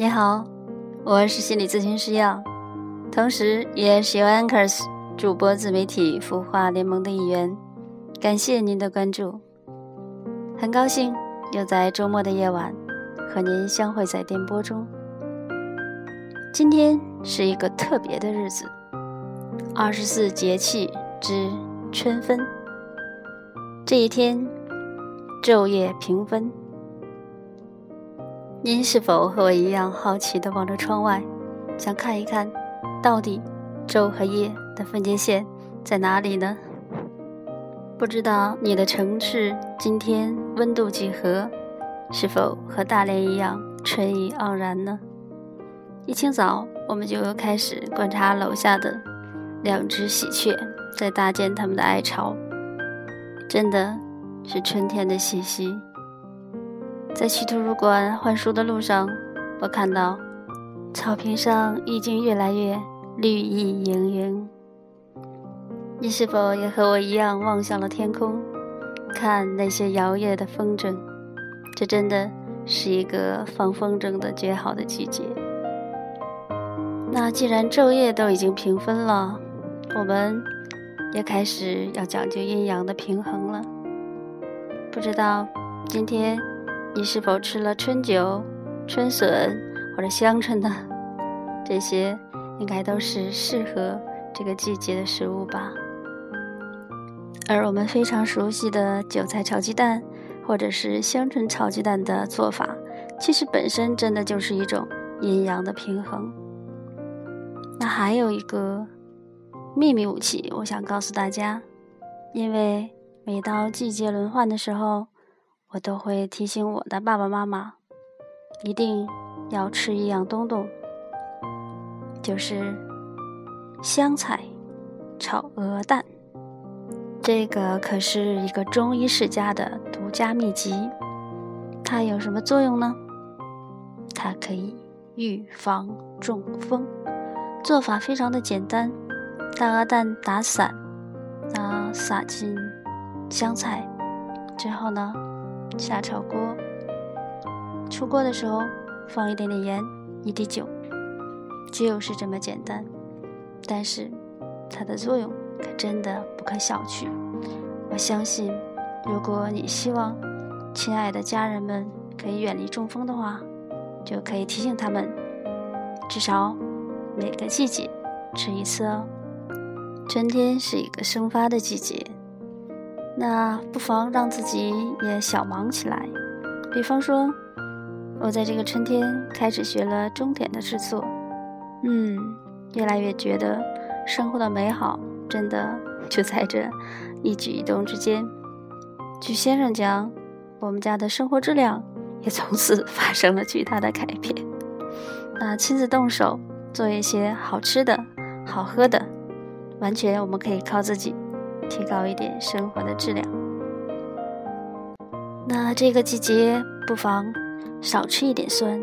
你好，我是心理咨询师耀，同时也是 Anchors 主播自媒体孵化联盟的一员。感谢您的关注，很高兴又在周末的夜晚和您相会在电波中。今天是一个特别的日子，二十四节气之春分。这一天，昼夜平分。您是否和我一样好奇地望着窗外，想看一看，到底昼和夜的分界线在哪里呢？不知道你的城市今天温度几何，是否和大连一样春意盎然呢？一清早，我们就又开始观察楼下的两只喜鹊，在搭建它们的爱巢，真的是春天的气息。在去图书馆换书的路上，我看到草坪上已经越来越绿意盈盈。你是否也和我一样望向了天空，看那些摇曳的风筝？这真的是一个放风筝的绝好的季节。那既然昼夜都已经平分了，我们也开始要讲究阴阳的平衡了。不知道今天。你是否吃了春韭、春笋或者香椿呢？这些应该都是适合这个季节的食物吧。而我们非常熟悉的韭菜炒鸡蛋，或者是香椿炒鸡蛋的做法，其实本身真的就是一种阴阳的平衡。那还有一个秘密武器，我想告诉大家，因为每到季节轮换的时候。我都会提醒我的爸爸妈妈，一定要吃一样东东，就是香菜炒鹅蛋。这个可是一个中医世家的独家秘籍。它有什么作用呢？它可以预防中风。做法非常的简单，大鹅蛋打散，那撒进香菜之后呢？下炒锅，出锅的时候放一点点盐，一滴酒，就是这么简单。但是它的作用可真的不可小觑。我相信，如果你希望亲爱的家人们可以远离中风的话，就可以提醒他们，至少每个季节吃一次哦。春天是一个生发的季节。那不妨让自己也小忙起来，比方说，我在这个春天开始学了钟点的制作，嗯，越来越觉得生活的美好真的就在这一举一动之间。据先生讲，我们家的生活质量也从此发生了巨大的改变。那亲自动手做一些好吃的、好喝的，完全我们可以靠自己。提高一点生活的质量。那这个季节不妨少吃一点酸，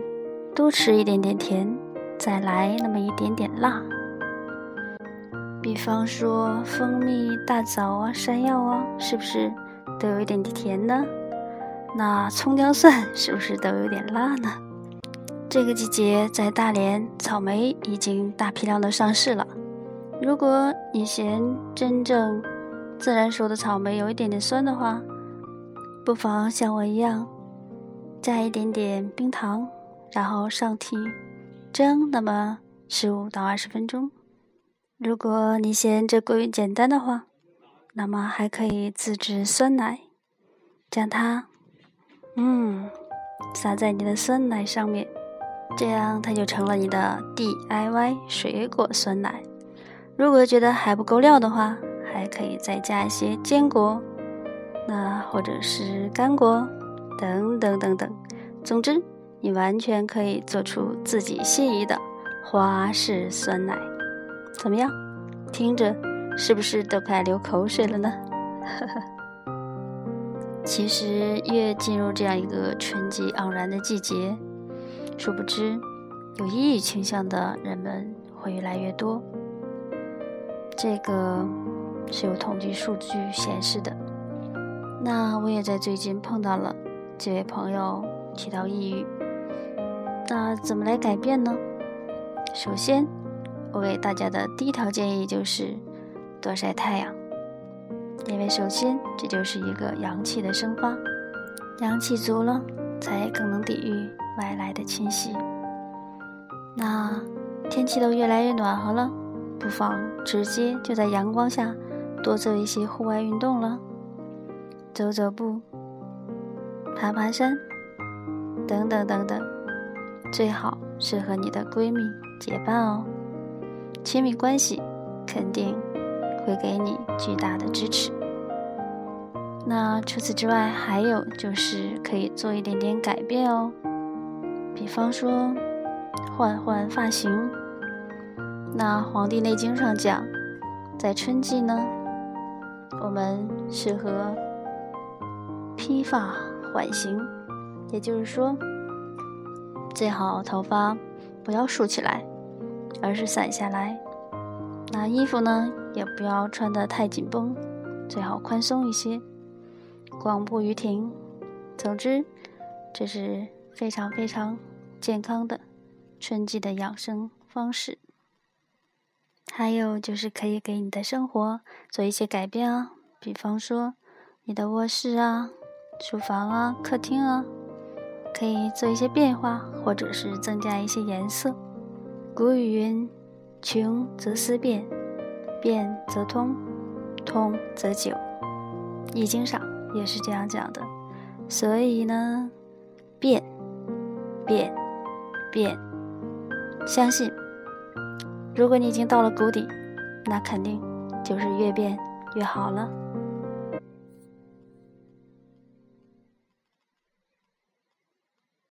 多吃一点点甜，再来那么一点点辣。比方说蜂蜜、大枣啊、山药啊，是不是都有一点点甜呢？那葱姜蒜是不是都有点辣呢？这个季节在大连，草莓已经大批量的上市了。如果你嫌真正自然熟的草莓有一点点酸的话，不妨像我一样，加一点点冰糖，然后上屉蒸，那么十五到二十分钟。如果你嫌这过于简单的话，那么还可以自制酸奶，将它，嗯，撒在你的酸奶上面，这样它就成了你的 DIY 水果酸奶。如果觉得还不够料的话，可以再加一些坚果，那或者是干果，等等等等。总之，你完全可以做出自己心仪的花式酸奶。怎么样？听着是不是都快流口水了呢？其实，越进入这样一个春季盎然的季节，殊不知有抑郁倾向的人们会越来越多。这个。是有统计数据显示的。那我也在最近碰到了这位朋友提到抑郁，那怎么来改变呢？首先，我给大家的第一条建议就是多晒太阳，因为首先这就是一个阳气的生发，阳气足了，才更能抵御外来的侵袭。那天气都越来越暖和了，不妨直接就在阳光下多做一些户外运动了，走走步、爬爬山等等等等，最好是和你的闺蜜结伴哦，亲密关系肯定会给你巨大的支持。那除此之外，还有就是可以做一点点改变哦，比方说。换换发型。那《黄帝内经》上讲，在春季呢，我们适合披发缓行，也就是说，最好头发不要竖起来，而是散下来。那衣服呢，也不要穿得太紧绷，最好宽松一些，广步于庭。总之，这是非常非常健康的。春季的养生方式，还有就是可以给你的生活做一些改变啊，比方说你的卧室啊、书房啊、客厅啊，可以做一些变化，或者是增加一些颜色。古语云：“穷则思变，变则通，通则久。”《易经》上也是这样讲的。所以呢，变，变，变。相信，如果你已经到了谷底，那肯定就是越变越好了。